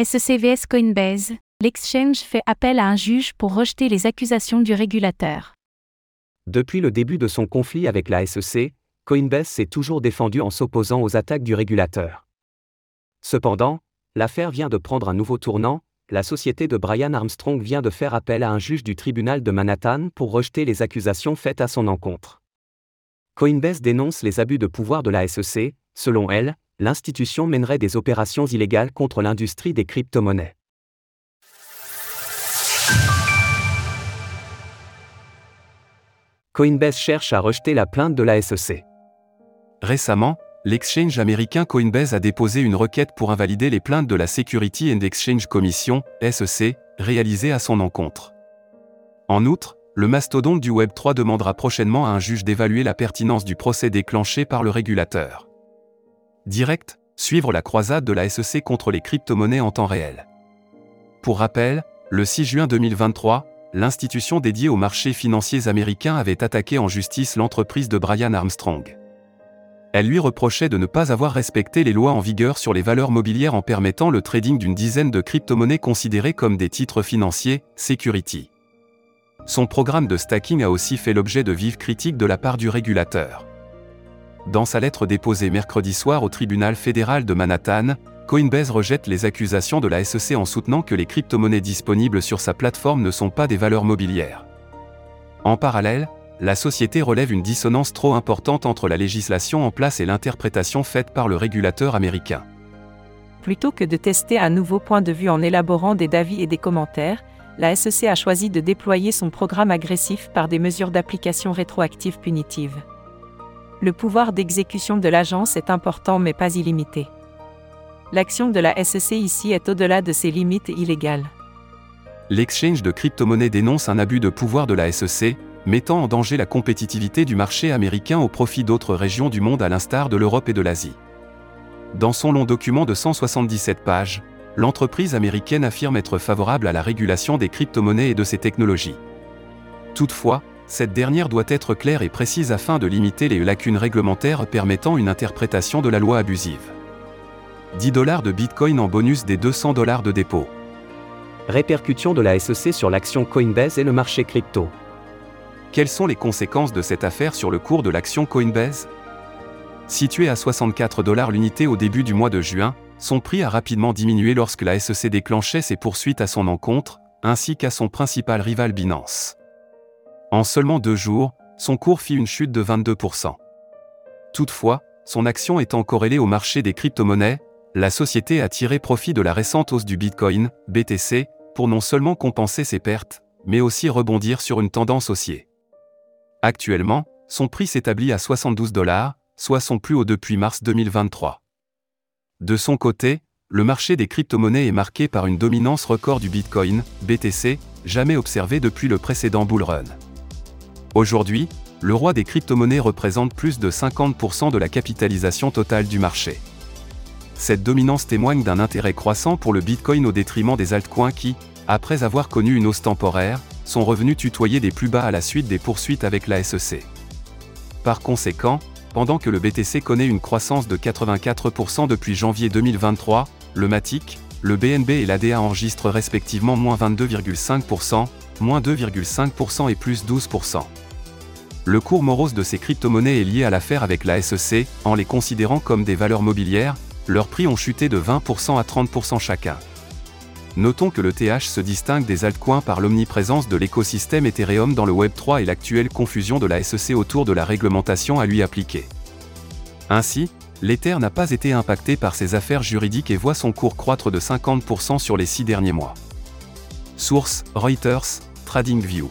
SEC vs Coinbase, l'exchange fait appel à un juge pour rejeter les accusations du régulateur. Depuis le début de son conflit avec la SEC, Coinbase s'est toujours défendu en s'opposant aux attaques du régulateur. Cependant, l'affaire vient de prendre un nouveau tournant, la société de Brian Armstrong vient de faire appel à un juge du tribunal de Manhattan pour rejeter les accusations faites à son encontre. Coinbase dénonce les abus de pouvoir de la SEC, selon elle, l'institution mènerait des opérations illégales contre l'industrie des crypto-monnaies. Coinbase cherche à rejeter la plainte de la SEC. Récemment, l'exchange américain Coinbase a déposé une requête pour invalider les plaintes de la Security and Exchange Commission, SEC, réalisées à son encontre. En outre, le mastodonte du Web3 demandera prochainement à un juge d'évaluer la pertinence du procès déclenché par le régulateur. Direct, suivre la croisade de la SEC contre les crypto-monnaies en temps réel. Pour rappel, le 6 juin 2023, l'institution dédiée aux marchés financiers américains avait attaqué en justice l'entreprise de Brian Armstrong. Elle lui reprochait de ne pas avoir respecté les lois en vigueur sur les valeurs mobilières en permettant le trading d'une dizaine de crypto-monnaies considérées comme des titres financiers, security. Son programme de stacking a aussi fait l'objet de vives critiques de la part du régulateur. Dans sa lettre déposée mercredi soir au tribunal fédéral de Manhattan, Coinbase rejette les accusations de la SEC en soutenant que les crypto-monnaies disponibles sur sa plateforme ne sont pas des valeurs mobilières. En parallèle, la société relève une dissonance trop importante entre la législation en place et l'interprétation faite par le régulateur américain. Plutôt que de tester un nouveau point de vue en élaborant des avis et des commentaires, la SEC a choisi de déployer son programme agressif par des mesures d'application rétroactive punitives. Le pouvoir d'exécution de l'agence est important mais pas illimité. L'action de la SEC ici est au-delà de ses limites illégales. L'exchange de crypto-monnaies dénonce un abus de pouvoir de la SEC, mettant en danger la compétitivité du marché américain au profit d'autres régions du monde à l'instar de l'Europe et de l'Asie. Dans son long document de 177 pages, l'entreprise américaine affirme être favorable à la régulation des crypto-monnaies et de ces technologies. Toutefois, cette dernière doit être claire et précise afin de limiter les lacunes réglementaires permettant une interprétation de la loi abusive. 10 dollars de Bitcoin en bonus des 200 dollars de dépôt. Répercussion de la SEC sur l'action Coinbase et le marché crypto. Quelles sont les conséquences de cette affaire sur le cours de l'action Coinbase? Situé à 64 dollars l'unité au début du mois de juin, son prix a rapidement diminué lorsque la SEC déclenchait ses poursuites à son encontre, ainsi qu'à son principal rival Binance. En seulement deux jours, son cours fit une chute de 22%. Toutefois, son action étant corrélée au marché des crypto-monnaies, la société a tiré profit de la récente hausse du Bitcoin, BTC, pour non seulement compenser ses pertes, mais aussi rebondir sur une tendance haussière. Actuellement, son prix s'établit à 72 dollars, soit son plus haut depuis mars 2023. De son côté, le marché des crypto-monnaies est marqué par une dominance record du Bitcoin, BTC, jamais observée depuis le précédent bull run. Aujourd'hui, le roi des crypto-monnaies représente plus de 50% de la capitalisation totale du marché. Cette dominance témoigne d'un intérêt croissant pour le Bitcoin au détriment des altcoins qui, après avoir connu une hausse temporaire, sont revenus tutoyer des plus bas à la suite des poursuites avec la SEC. Par conséquent, pendant que le BTC connaît une croissance de 84% depuis janvier 2023, le Matic, le BNB et l'ADA enregistrent respectivement moins 22,5%, moins 2,5% et plus 12%. Le cours morose de ces crypto-monnaies est lié à l'affaire avec la SEC, en les considérant comme des valeurs mobilières, leurs prix ont chuté de 20% à 30% chacun. Notons que le TH se distingue des altcoins par l'omniprésence de l'écosystème Ethereum dans le Web3 et l'actuelle confusion de la SEC autour de la réglementation à lui appliquer. Ainsi, l'Ether n'a pas été impacté par ces affaires juridiques et voit son cours croître de 50% sur les six derniers mois. Source Reuters, TradingView.